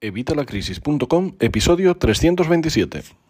Evitalacrisis.com, episodio 327.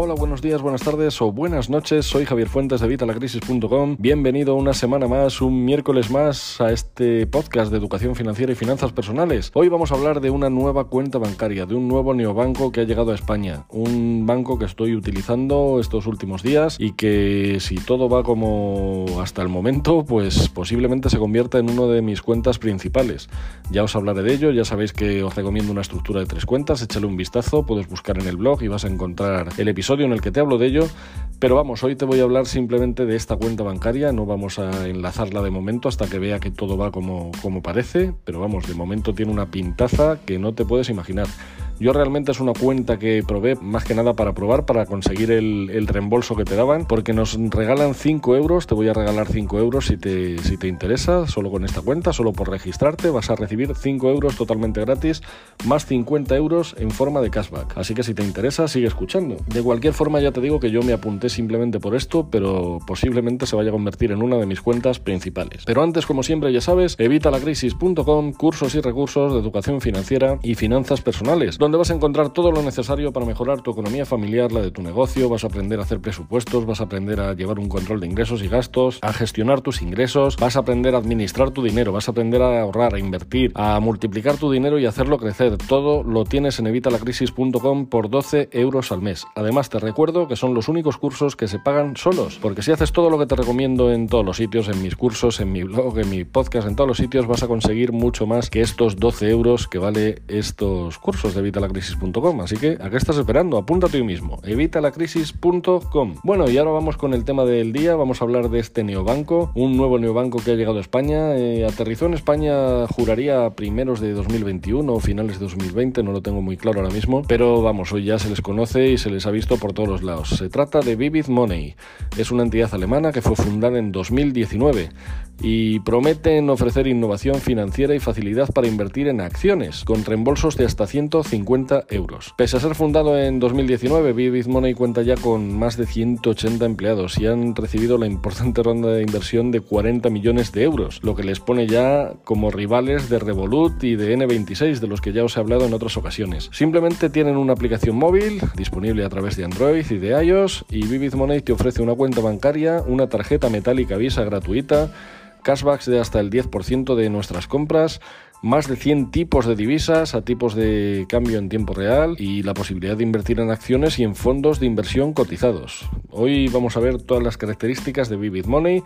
Hola, buenos días, buenas tardes o buenas noches. Soy Javier Fuentes de Vitalacrisis.com. Bienvenido una semana más, un miércoles más a este podcast de educación financiera y finanzas personales. Hoy vamos a hablar de una nueva cuenta bancaria, de un nuevo neobanco que ha llegado a España. Un banco que estoy utilizando estos últimos días y que si todo va como hasta el momento, pues posiblemente se convierta en uno de mis cuentas principales. Ya os hablaré de ello, ya sabéis que os recomiendo una estructura de tres cuentas, échale un vistazo, puedes buscar en el blog y vas a encontrar el episodio en el que te hablo de ello, pero vamos, hoy te voy a hablar simplemente de esta cuenta bancaria, no vamos a enlazarla de momento hasta que vea que todo va como, como parece, pero vamos, de momento tiene una pintaza que no te puedes imaginar. Yo realmente es una cuenta que probé más que nada para probar, para conseguir el, reembolso que te daban, porque nos regalan 5 euros, te voy a regalar 5 euros si te, si te interesa, solo con esta cuenta, solo por registrarte vas a recibir 5 euros totalmente gratis, más 50 euros en forma de cashback. Así que si te interesa, sigue escuchando. De cualquier forma ya te digo que yo me apunté simplemente por esto, pero posiblemente se vaya a convertir en una de mis cuentas principales. Pero antes, como siempre, ya sabes, evitalacrisis.com, cursos y recursos de educación financiera y finanzas personales donde vas a encontrar todo lo necesario para mejorar tu economía familiar, la de tu negocio, vas a aprender a hacer presupuestos, vas a aprender a llevar un control de ingresos y gastos, a gestionar tus ingresos, vas a aprender a administrar tu dinero, vas a aprender a ahorrar, a invertir, a multiplicar tu dinero y hacerlo crecer. Todo lo tienes en evitalacrisis.com por 12 euros al mes. Además, te recuerdo que son los únicos cursos que se pagan solos, porque si haces todo lo que te recomiendo en todos los sitios, en mis cursos, en mi blog, en mi podcast, en todos los sitios, vas a conseguir mucho más que estos 12 euros que vale estos cursos de Evita evitalacrisis.com. Así que, ¿a qué estás esperando? Apúntate hoy mismo. Evitalacrisis.com. Bueno, y ahora vamos con el tema del día. Vamos a hablar de este neobanco, un nuevo neobanco que ha llegado a España. Eh, aterrizó en España, juraría, primeros de 2021 o finales de 2020, no lo tengo muy claro ahora mismo. Pero vamos, hoy ya se les conoce y se les ha visto por todos los lados. Se trata de Vivid Money. Es una entidad alemana que fue fundada en 2019 y prometen ofrecer innovación financiera y facilidad para invertir en acciones, con reembolsos de hasta 150 euros. Pese a ser fundado en 2019, Vivid Money cuenta ya con más de 180 empleados y han recibido la importante ronda de inversión de 40 millones de euros, lo que les pone ya como rivales de Revolut y de N26, de los que ya os he hablado en otras ocasiones. Simplemente tienen una aplicación móvil disponible a través de Android y de iOS y Vivid Money te ofrece una cuenta bancaria, una tarjeta metálica Visa gratuita, cashbacks de hasta el 10% de nuestras compras, más de 100 tipos de divisas a tipos de cambio en tiempo real y la posibilidad de invertir en acciones y en fondos de inversión cotizados. Hoy vamos a ver todas las características de Vivid Money,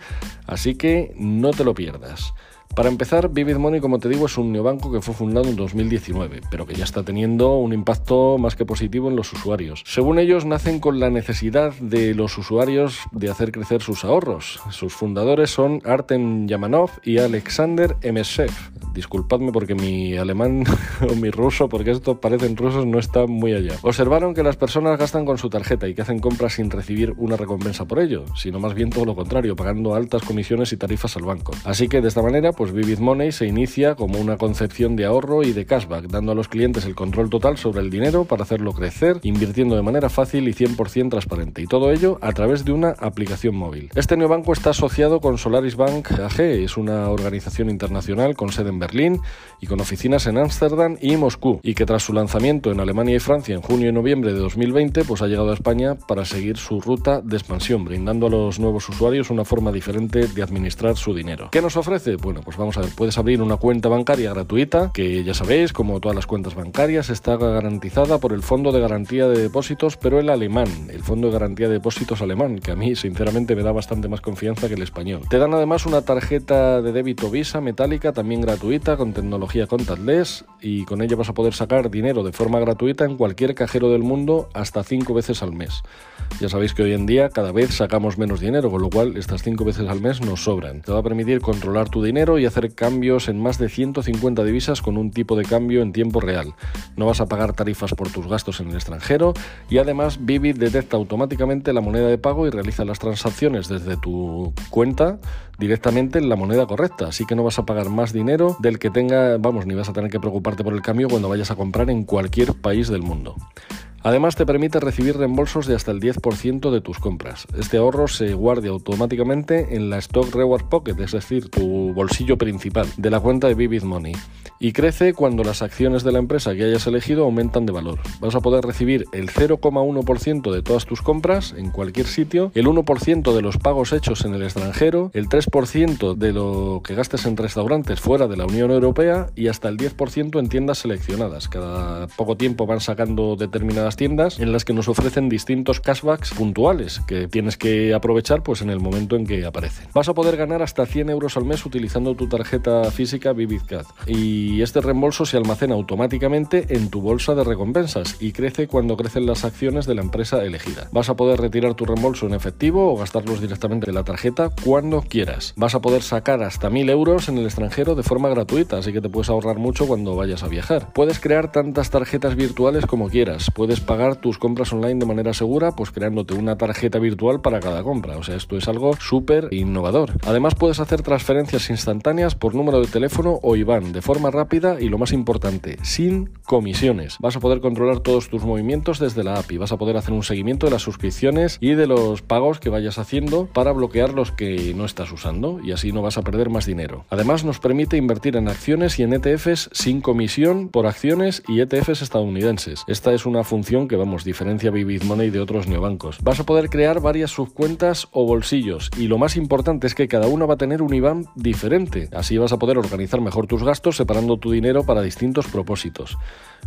así que no te lo pierdas. Para empezar, Vivid Money, como te digo, es un neobanco que fue fundado en 2019, pero que ya está teniendo un impacto más que positivo en los usuarios. Según ellos, nacen con la necesidad de los usuarios de hacer crecer sus ahorros. Sus fundadores son Artem Yamanov y Alexander Emeshev. Disculpadme porque mi alemán o mi ruso, porque estos parecen rusos, no está muy allá. Observaron que las personas gastan con su tarjeta y que hacen compras sin recibir una recompensa por ello, sino más bien todo lo contrario, pagando altas comisiones y tarifas al banco. Así que de esta manera, pues Vivid Money se inicia como una concepción de ahorro y de cashback, dando a los clientes el control total sobre el dinero para hacerlo crecer, invirtiendo de manera fácil y 100% transparente, y todo ello a través de una aplicación móvil. Este neobanco está asociado con Solaris Bank AG, es una organización internacional con sede en Berlín y con oficinas en Ámsterdam y Moscú, y que tras su lanzamiento en Alemania y Francia en junio y noviembre de 2020, pues ha llegado a España para seguir su ruta de expansión, brindando a los nuevos usuarios una forma diferente de administrar su dinero. ¿Qué nos ofrece? Bueno, pues vamos a ver, puedes abrir una cuenta bancaria gratuita, que ya sabéis, como todas las cuentas bancarias, está garantizada por el Fondo de Garantía de Depósitos, pero el alemán, el Fondo de Garantía de Depósitos alemán, que a mí sinceramente me da bastante más confianza que el español. Te dan además una tarjeta de débito Visa metálica, también gratuita, con tecnología contactless, y con ella vas a poder sacar dinero de forma gratuita en cualquier cajero del mundo hasta cinco veces al mes. Ya sabéis que hoy en día cada vez sacamos menos dinero, con lo cual estas cinco veces al mes nos sobran. Te va a permitir controlar tu dinero y hacer cambios en más de 150 divisas con un tipo de cambio en tiempo real. No vas a pagar tarifas por tus gastos en el extranjero y además Vivid detecta automáticamente la moneda de pago y realiza las transacciones desde tu cuenta directamente en la moneda correcta, así que no vas a pagar más dinero del que tenga, vamos, ni vas a tener que preocuparte por el cambio cuando vayas a comprar en cualquier país del mundo. Además te permite recibir reembolsos de hasta el 10% de tus compras. Este ahorro se guarda automáticamente en la Stock Reward Pocket, es decir, tu bolsillo principal de la cuenta de Vivid Money y crece cuando las acciones de la empresa que hayas elegido aumentan de valor. Vas a poder recibir el 0,1% de todas tus compras en cualquier sitio, el 1% de los pagos hechos en el extranjero, el 3% de lo que gastes en restaurantes fuera de la Unión Europea y hasta el 10% en tiendas seleccionadas. Cada poco tiempo van sacando determinadas tiendas en las que nos ofrecen distintos cashbacks puntuales que tienes que aprovechar pues en el momento en que aparecen. Vas a poder ganar hasta 100 euros al mes utilizando tu tarjeta física VividCard y este reembolso se almacena automáticamente en tu bolsa de recompensas y crece cuando crecen las acciones de la empresa elegida. Vas a poder retirar tu reembolso en efectivo o gastarlos directamente de la tarjeta cuando quieras. Vas a poder sacar hasta 1000 euros en el extranjero de forma gratuita, así que te puedes ahorrar mucho cuando vayas a viajar. Puedes crear tantas tarjetas virtuales como quieras. Puedes pagar tus compras online de manera segura, pues creándote una tarjeta virtual para cada compra. O sea, esto es algo súper innovador. Además, puedes hacer transferencias instantáneas por número de teléfono o IBAN de forma rápida y lo más importante, sin comisiones. Vas a poder controlar todos tus movimientos desde la app y vas a poder hacer un seguimiento de las suscripciones y de los pagos que vayas haciendo para bloquear los que no estás usando y así no vas a perder más dinero. Además nos permite invertir en acciones y en ETFs sin comisión por acciones y ETFs estadounidenses. Esta es una función que vamos diferencia Vivid Money de otros neobancos. Vas a poder crear varias subcuentas o bolsillos y lo más importante es que cada una va a tener un IBAN diferente. Así vas a poder organizar mejor tus gastos separando tu dinero para distintos propósitos.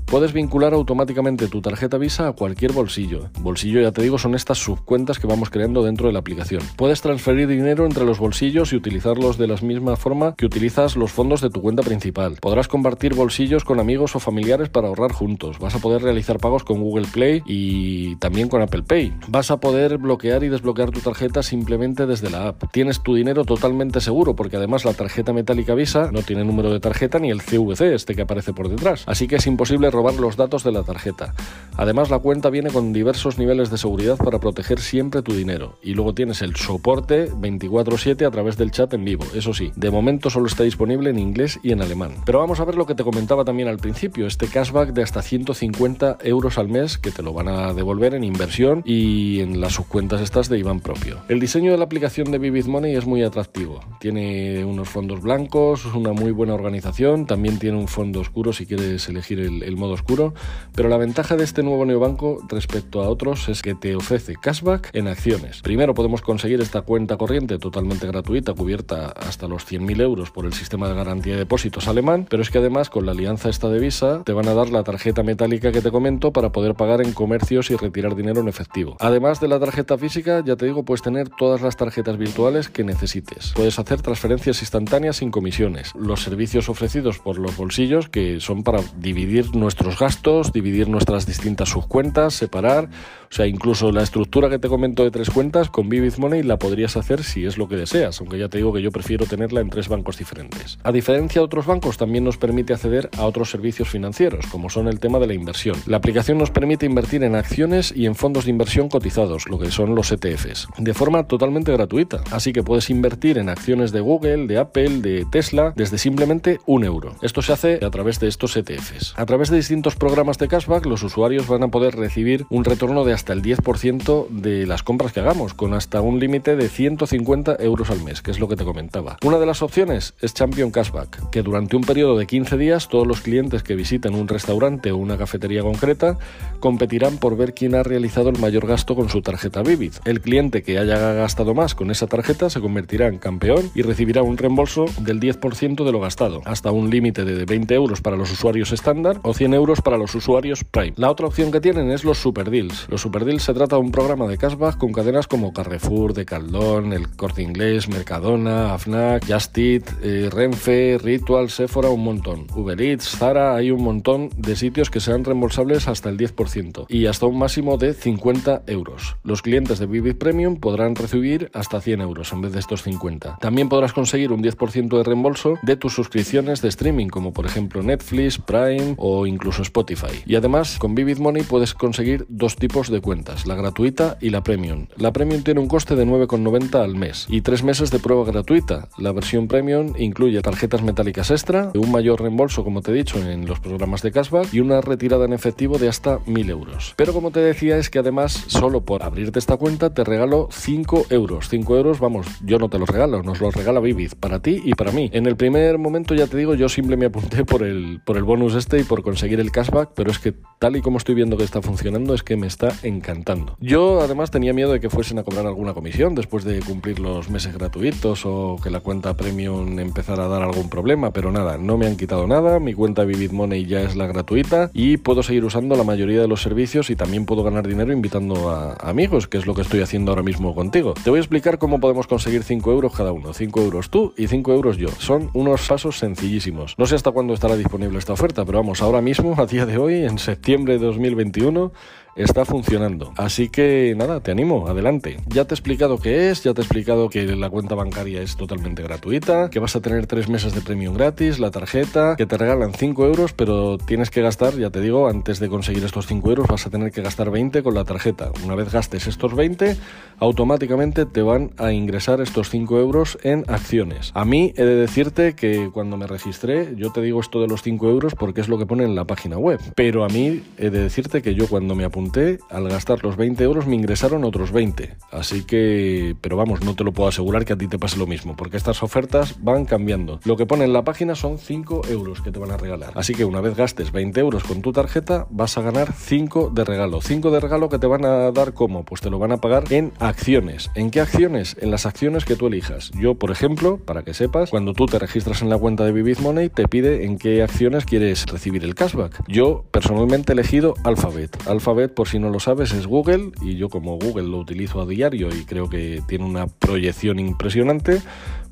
Puedes vincular automáticamente tu tarjeta Visa a cualquier bolsillo. Bolsillo, ya te digo, son estas subcuentas que vamos creando dentro de la aplicación. Puedes transferir dinero entre los bolsillos y utilizarlos de la misma forma que utilizas los fondos de tu cuenta principal. Podrás compartir bolsillos con amigos o familiares para ahorrar juntos. Vas a poder realizar pagos con Google Play y también con Apple Pay. Vas a poder bloquear y desbloquear tu tarjeta simplemente desde la app. Tienes tu dinero totalmente seguro porque además la tarjeta metálica Visa no tiene número de tarjeta ni el CVC, este que aparece por detrás. Así que es imposible robar los datos de la tarjeta. Además, la cuenta viene con diversos niveles de seguridad para proteger siempre tu dinero. Y luego tienes el soporte 24/7 a través del chat en vivo. Eso sí, de momento solo está disponible en inglés y en alemán. Pero vamos a ver lo que te comentaba también al principio, este cashback de hasta 150 euros al mes que te lo van a devolver en inversión y en las subcuentas estas de Iván propio. El diseño de la aplicación de Vivid Money es muy atractivo. Tiene unos fondos blancos, una muy buena organización, también tiene un fondo oscuro si quieres elegir el, el modo oscuro, pero la ventaja de este nuevo neobanco respecto a otros es que te ofrece cashback en acciones. Primero podemos conseguir esta cuenta corriente totalmente gratuita, cubierta hasta los 100.000 euros por el sistema de garantía de depósitos alemán, pero es que además con la alianza esta de Visa te van a dar la tarjeta metálica que te comento para poder pagar en comercios y retirar dinero en efectivo. Además de la tarjeta física, ya te digo, puedes tener todas las tarjetas virtuales que necesites. Puedes hacer transferencias instantáneas sin comisiones. Los servicios ofrecidos por los bolsillos que son para dividir nuestros gastos, dividir nuestras distintas subcuentas, separar, o sea, incluso la estructura que te comento de tres cuentas con Vivid Money la podrías hacer si es lo que deseas, aunque ya te digo que yo prefiero tenerla en tres bancos diferentes. A diferencia de otros bancos, también nos permite acceder a otros servicios financieros, como son el tema de la inversión. La aplicación nos permite invertir en acciones y en fondos de inversión cotizados, lo que son los ETFs, de forma totalmente gratuita. Así que puedes invertir en acciones de Google, de Apple, de Tesla, desde simplemente un euro. Esto se hace a través de estos ETFs. A través de distintos programas de cashback, los usuarios van a poder recibir un retorno de hasta el 10% de las compras que hagamos, con hasta un límite de 150 euros al mes, que es lo que te comentaba. Una de las opciones es Champion Cashback, que durante un periodo de 15 días todos los clientes que visiten un restaurante o una cafetería concreta competirán por ver quién ha realizado el mayor gasto con su tarjeta Vivid. El cliente que haya gastado más con esa tarjeta se convertirá en campeón y recibirá un reembolso del 10% de lo gastado, hasta un límite de 20 euros para los usuarios estándar o 100 euros para los usuarios Prime. La otra opción que tienen es los Super Deals. Los Super Deals se trata de un programa de cashback con cadenas como Carrefour, Decaldón, El Corte Inglés, Mercadona, AFNAC, Just eh, Renfe, Ritual, Sephora, un montón. Uber Eats, Zara, hay un montón de sitios que serán reembolsables hasta el 10% y hasta un máximo de 50 euros. Los clientes de Vivid Premium podrán recibir hasta 100 euros en vez de estos 50. También podrás conseguir un 10% de reembolso de tus suscripciones de streaming, como por ejemplo Netflix, Prime o incluso Spotify. Y además, con Vivid Money puedes conseguir dos tipos de cuentas, la gratuita y la premium. La premium tiene un coste de 9,90 al mes y tres meses de prueba gratuita. La versión premium incluye tarjetas metálicas extra, un mayor reembolso, como te he dicho, en los programas de cashback y una retirada en efectivo de hasta 1000 euros. Pero como te decía, es que además, solo por abrirte esta cuenta, te regalo 5 euros. 5 euros, vamos, yo no te los regalo, nos los regala Vivid, para ti y para mí. En el primer momento, ya te digo, yo simple me apunté por el, por el bonus este y por conseguir el cashback, pero es que tal y como estoy viendo que está funcionando, es que me está encantando. Yo además tenía miedo de que fuesen a cobrar alguna comisión después de cumplir los meses gratuitos o que la cuenta premium empezara a dar algún problema, pero nada, no me han quitado nada, mi cuenta Vivid Money ya es la gratuita y puedo seguir usando la mayoría de los servicios y también puedo ganar dinero invitando a amigos, que es lo que estoy haciendo ahora mismo contigo. Te voy a explicar cómo podemos conseguir 5 euros cada uno, 5 euros tú y 5 euros yo. Son unos pasos sencillísimos. No sé hasta cuándo estará disponible esta oferta, pero vamos, ahora mismo, a día de hoy, en septiembre de 2021, está funcionando. Así que nada, te animo, adelante. Ya te he explicado qué es, ya te he explicado que la cuenta bancaria es totalmente gratuita, que vas a tener tres meses de premium gratis, la tarjeta, que te regalan 5 euros, pero tienes que gastar, ya te digo, antes de conseguir estos 5 euros vas a tener que gastar 20 con la tarjeta. Una vez gastes estos 20, automáticamente te van a ingresar estos 5 euros en acciones. A mí he de decirte que cuando me registré, yo te digo esto de los 5 euros porque es lo que pone en la página web, pero a mí he de decirte que yo cuando me apunté al gastar los 20 euros me ingresaron otros 20. Así que, pero vamos, no te lo puedo asegurar que a ti te pase lo mismo, porque estas ofertas van cambiando. Lo que pone en la página son 5 euros que te van a regalar. Así que una vez gastes 20 euros con tu tarjeta, vas a ganar 5 de regalo. 5 de regalo que te van a dar como? Pues te lo van a pagar en acciones. ¿En qué acciones? En las acciones que tú elijas. Yo, por ejemplo, para que sepas, cuando tú te registras en la cuenta de Vivid Money, te pide en qué acciones quieres recibir el cashback. Yo personalmente he elegido Alphabet. Alphabet por si no lo sabes, es Google y yo como Google lo utilizo a diario y creo que tiene una proyección impresionante,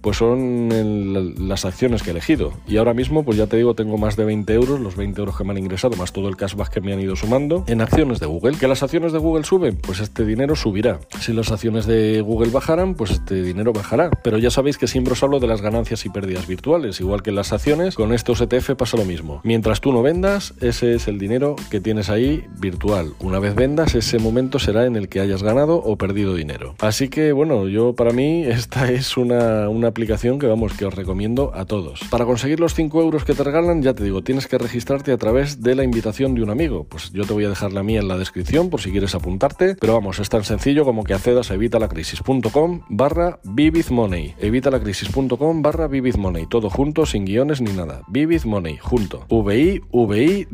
pues son las acciones que he elegido. Y ahora mismo, pues ya te digo, tengo más de 20 euros, los 20 euros que me han ingresado, más todo el cashback que me han ido sumando, en acciones de Google. ¿Que las acciones de Google suben? Pues este dinero subirá. Si las acciones de Google bajaran, pues este dinero bajará. Pero ya sabéis que siempre os hablo de las ganancias y pérdidas virtuales, igual que en las acciones, con estos ETF pasa lo mismo. Mientras tú no vendas, ese es el dinero que tienes ahí virtual. Una vez vendas, ese momento será en el que hayas ganado o perdido dinero. Así que bueno, yo para mí esta es una, una aplicación que vamos, que os recomiendo a todos. Para conseguir los 5 euros que te regalan, ya te digo, tienes que registrarte a través de la invitación de un amigo. Pues yo te voy a dejar la mía en la descripción por si quieres apuntarte, pero vamos, es tan sencillo como que accedas a evitalacrisis.com barra vividmoney, evitalacrisis.com barra vividmoney, todo junto, sin guiones ni nada. Vivid Money, junto. V-I, V-I,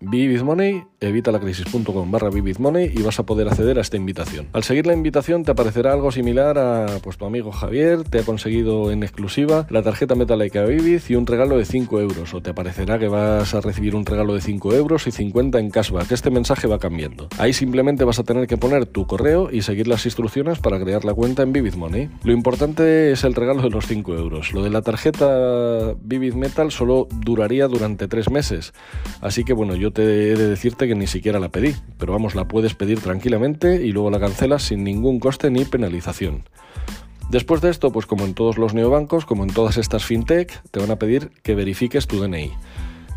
D, M-O-N-E-Y, ¿vale? Vividmoney evitalacrisis.com barra vividmoney y vas a poder acceder a esta invitación. Al seguir la invitación te aparecerá algo similar a pues tu amigo Javier, te ha conseguido en exclusiva la tarjeta Metallica Vivid y un regalo de 5 euros o te aparecerá que vas a recibir un regalo de 5 euros y 50 en cashback. Este mensaje va cambiando. Ahí simplemente vas a tener que poner tu correo y seguir las instrucciones para crear la cuenta en Vivid Money. Lo importante es el regalo de los 5 euros. Lo de la tarjeta Vivid Metal solo duraría durante 3 meses. Así que bueno, yo te he de decirte que ni siquiera la pedí, pero vamos, la puedes pedir tranquilamente y luego la cancelas sin ningún coste ni penalización. Después de esto, pues como en todos los neobancos, como en todas estas fintech, te van a pedir que verifiques tu DNI.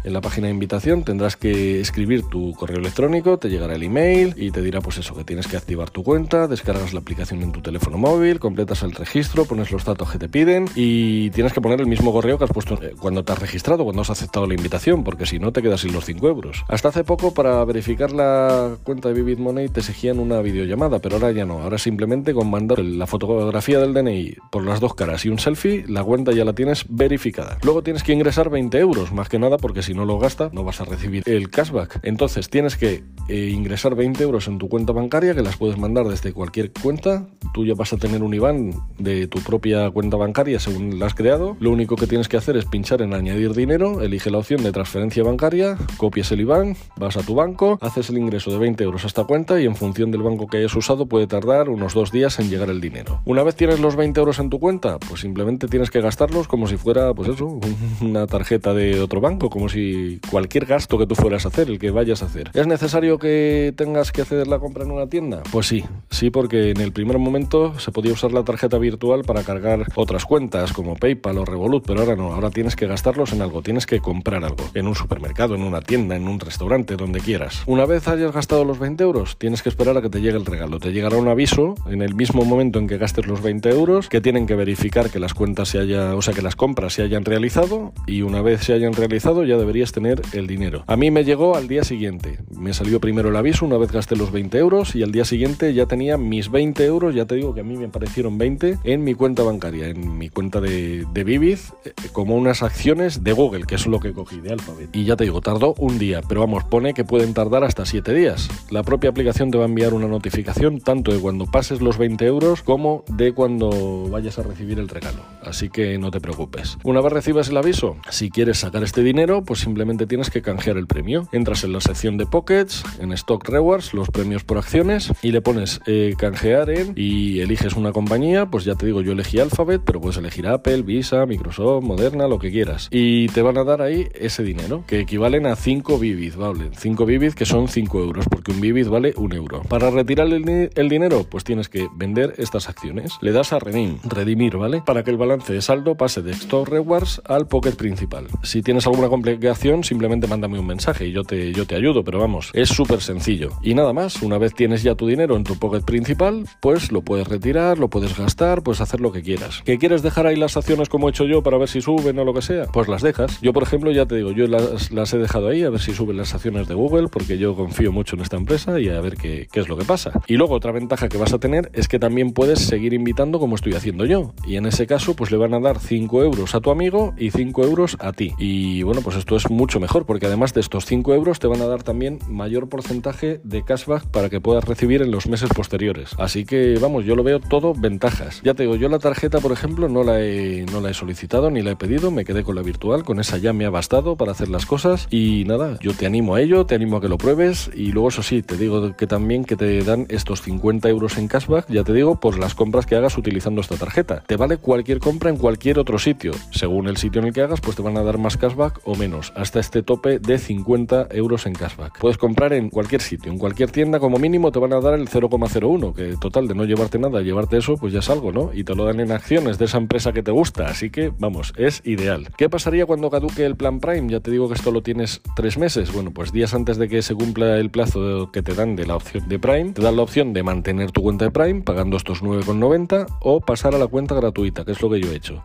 En la página de invitación tendrás que escribir tu correo electrónico, te llegará el email y te dirá pues eso, que tienes que activar tu cuenta, descargas la aplicación en tu teléfono móvil, completas el registro, pones los datos que te piden y tienes que poner el mismo correo que has puesto eh, cuando te has registrado, cuando has aceptado la invitación, porque si no te quedas sin los 5 euros. Hasta hace poco para verificar la cuenta de Vivid Money te exigían una videollamada, pero ahora ya no, ahora simplemente con mandar la fotografía del DNI por las dos caras y un selfie, la cuenta ya la tienes verificada. Luego tienes que ingresar 20 euros, más que nada porque si no lo gasta, no vas a recibir el cashback. Entonces tienes que eh, ingresar 20 euros en tu cuenta bancaria, que las puedes mandar desde cualquier cuenta. Tú ya vas a tener un IBAN de tu propia cuenta bancaria según la has creado. Lo único que tienes que hacer es pinchar en añadir dinero, elige la opción de transferencia bancaria, copias el IBAN, vas a tu banco, haces el ingreso de 20 euros a esta cuenta y en función del banco que hayas usado puede tardar unos dos días en llegar el dinero. Una vez tienes los 20 euros en tu cuenta, pues simplemente tienes que gastarlos como si fuera, pues eso, una tarjeta de otro banco, como si cualquier gasto que tú fueras a hacer, el que vayas a hacer. ¿Es necesario que tengas que hacer la compra en una tienda? Pues sí, sí, porque en el primer momento se podía usar la tarjeta virtual para cargar otras cuentas como PayPal o Revolut, pero ahora no, ahora tienes que gastarlos en algo, tienes que comprar algo, en un supermercado, en una tienda, en un restaurante, donde quieras. Una vez hayas gastado los 20 euros, tienes que esperar a que te llegue el regalo. Te llegará un aviso en el mismo momento en que gastes los 20 euros que tienen que verificar que las cuentas se haya, o sea, que las compras se hayan realizado y una vez se hayan realizado ya debería deberías tener el dinero. A mí me llegó al día siguiente. Me salió primero el aviso una vez gasté los 20 euros y al día siguiente ya tenía mis 20 euros, ya te digo que a mí me aparecieron 20 en mi cuenta bancaria, en mi cuenta de, de Vivid, eh, como unas acciones de Google, que es lo que cogí de Alphabet. Y ya te digo, tardó un día, pero vamos, pone que pueden tardar hasta 7 días. La propia aplicación te va a enviar una notificación tanto de cuando pases los 20 euros como de cuando vayas a recibir el regalo. Así que no te preocupes. Una vez recibas el aviso, si quieres sacar este dinero, pues simplemente tienes que canjear el premio. Entras en la sección de Pockets, en Stock Rewards, los premios por acciones, y le pones eh, canjear en y eliges una compañía, pues ya te digo, yo elegí Alphabet, pero puedes elegir Apple, Visa, Microsoft, Moderna, lo que quieras. Y te van a dar ahí ese dinero, que equivalen a 5 Vivid, ¿vale? 5 Vivid que son 5 euros, porque un Vivid vale un euro. Para retirar el, dinero, pues tienes que vender estas acciones. Le das a Redeem, redimir, ¿vale? Para que el balance de saldo pase de Stock Rewards al Pocket principal. Si tienes alguna complicación, simplemente mándame un mensaje y yo te, yo te ayudo, pero vamos, es súper sencillo. Y nada más, una vez tienes ya tu dinero en tu Pocket principal, pues lo puedes retirar, lo puedes gastar, puedes hacer lo que quieras. ¿Que quieres dejar ahí las acciones como he hecho yo para ver si suben o lo que sea? Pues las dejas. Yo, por ejemplo, ya te digo, yo las, las he dejado ahí a ver si suben las acciones de Google, porque yo confío mucho en esta empresa y a ver qué, qué es lo que pasa. Y luego otra ventaja que vas a tener es que también puedes seguir invitando como estoy haciendo yo. Y en ese caso, pues le van a dar 5 euros a tu amigo y 5 euros a ti. Y bueno, pues esto es mucho mejor, porque además de estos 5 euros te van a dar también mayor porcentaje de cashback para que puedas recibir en los meses posteriores. Así que vamos, yo lo veo todo ventajas. Ya te digo, yo la tarjeta, por ejemplo, no la he, no la he solicitado ni la he pedido, me quedé con la virtual, con esa ya me ha bastado para hacer las cosas y nada, yo te animo a ello, te animo a que lo pruebes y luego eso sí, te digo que también que te dan estos 50 euros en cashback, ya te digo, por las compras que hagas utilizando esta tarjeta. Te vale cualquier compra en cualquier otro sitio. Según el sitio en el que hagas, pues te van a dar más cashback o menos, hasta este tope de 50 euros en cashback. Puedes comprar en cualquier sitio, en cualquier tienda como mínimo te van a dar el 0,01, que total de no llevarte nada, llevarte eso, pues ya es algo, ¿no? Y te lo dan en acciones de esa empresa que te gusta, así que vamos, es ideal. ¿Qué pasaría cuando caduque el plan Prime? Ya te digo que esto lo tienes tres meses. Bueno, pues días antes de que se cumpla el plazo que te dan de la opción de Prime, te dan la opción de mantener tu cuenta de Prime pagando estos 9,90 o pasar a la cuenta gratuita, que es lo que yo he hecho.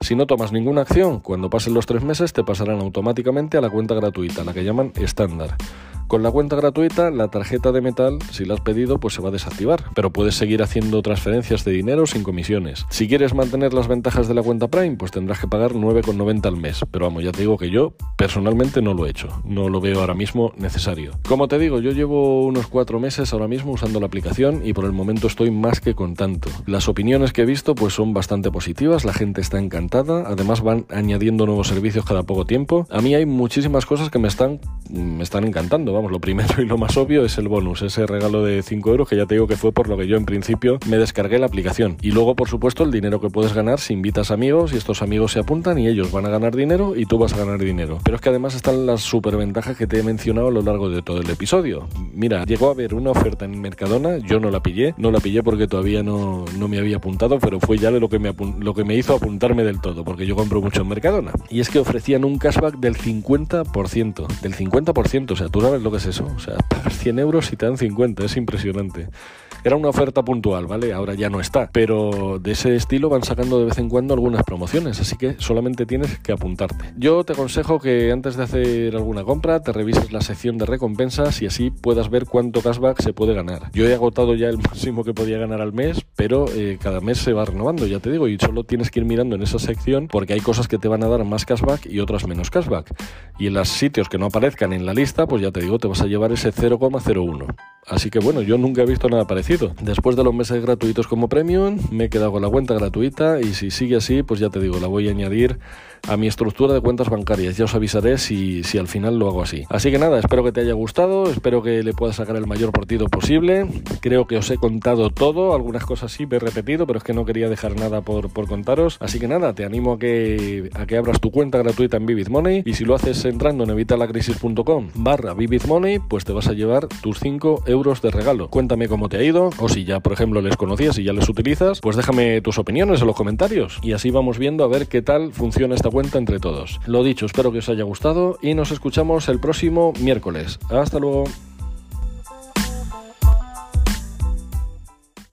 Si no tomas ninguna acción, cuando pasen los tres meses te pasarán automáticamente a la cuenta gratuita, la que llaman estándar. Con la cuenta gratuita, la tarjeta de metal, si la has pedido, pues se va a desactivar, pero puedes seguir haciendo transferencias de dinero sin comisiones. Si quieres mantener las ventajas de la cuenta Prime, pues tendrás que pagar 9,90 al mes. Pero vamos, ya te digo que yo personalmente no lo he hecho, no lo veo ahora mismo necesario. Como te digo, yo llevo unos cuatro meses ahora mismo usando la aplicación y por el momento estoy más que contento. Las opiniones que he visto pues son bastante positivas, la gente está encantada, además van añadiendo nuevos servicios cada poco tiempo. A mí hay muchísimas cosas que me están, me están encantando vamos, lo primero y lo más obvio es el bonus, ese regalo de 5 euros que ya te digo que fue por lo que yo en principio me descargué la aplicación. Y luego, por supuesto, el dinero que puedes ganar si invitas amigos y estos amigos se apuntan y ellos van a ganar dinero y tú vas a ganar dinero. Pero es que además están las superventajas que te he mencionado a lo largo de todo el episodio. Mira, llegó a haber una oferta en Mercadona, yo no la pillé, no la pillé porque todavía no, no me había apuntado, pero fue ya lo que, me lo que me hizo apuntarme del todo, porque yo compro mucho en Mercadona. Y es que ofrecían un cashback del 50%, del 50%, o sea, tú sabes lo que es eso. O sea, pagas 100 euros y te dan 50, es impresionante. Era una oferta puntual, ¿vale? Ahora ya no está. Pero de ese estilo van sacando de vez en cuando algunas promociones, así que solamente tienes que apuntarte. Yo te aconsejo que antes de hacer alguna compra te revises la sección de recompensas y así puedas ver cuánto cashback se puede ganar. Yo he agotado ya el máximo que podía ganar al mes, pero eh, cada mes se va renovando, ya te digo, y solo tienes que ir mirando en esa sección porque hay cosas que te van a dar más cashback y otras menos cashback. Y en los sitios que no aparezcan en la lista, pues ya te digo, te vas a llevar ese 0,01. Así que bueno, yo nunca he visto nada parecido. Después de los meses gratuitos como premium, me he quedado con la cuenta gratuita y si sigue así, pues ya te digo, la voy a añadir a mi estructura de cuentas bancarias. Ya os avisaré si, si al final lo hago así. Así que nada, espero que te haya gustado, espero que le puedas sacar el mayor partido posible. Creo que os he contado todo, algunas cosas sí me he repetido, pero es que no quería dejar nada por, por contaros. Así que nada, te animo a que, a que abras tu cuenta gratuita en Vivid Money y si lo haces entrando en evitalacrisis.com barra Vivid Money, pues te vas a llevar tus 5 euros de regalo. Cuéntame cómo te ha ido, o si ya, por ejemplo, les conocías y ya les utilizas, pues déjame tus opiniones en los comentarios y así vamos viendo a ver qué tal funciona esta cuenta entre todos. Lo dicho, espero que os haya gustado y nos escuchamos el próximo miércoles. Hasta luego.